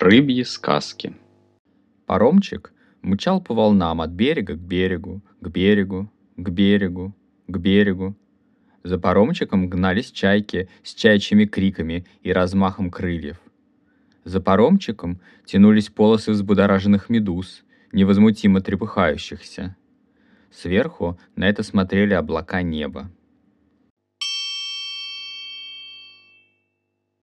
Рыбьи сказки. Паромчик мчал по волнам от берега к берегу, к берегу, к берегу, к берегу. За паромчиком гнались чайки с чайчими криками и размахом крыльев. За паромчиком тянулись полосы взбудораженных медуз, невозмутимо трепыхающихся. Сверху на это смотрели облака неба.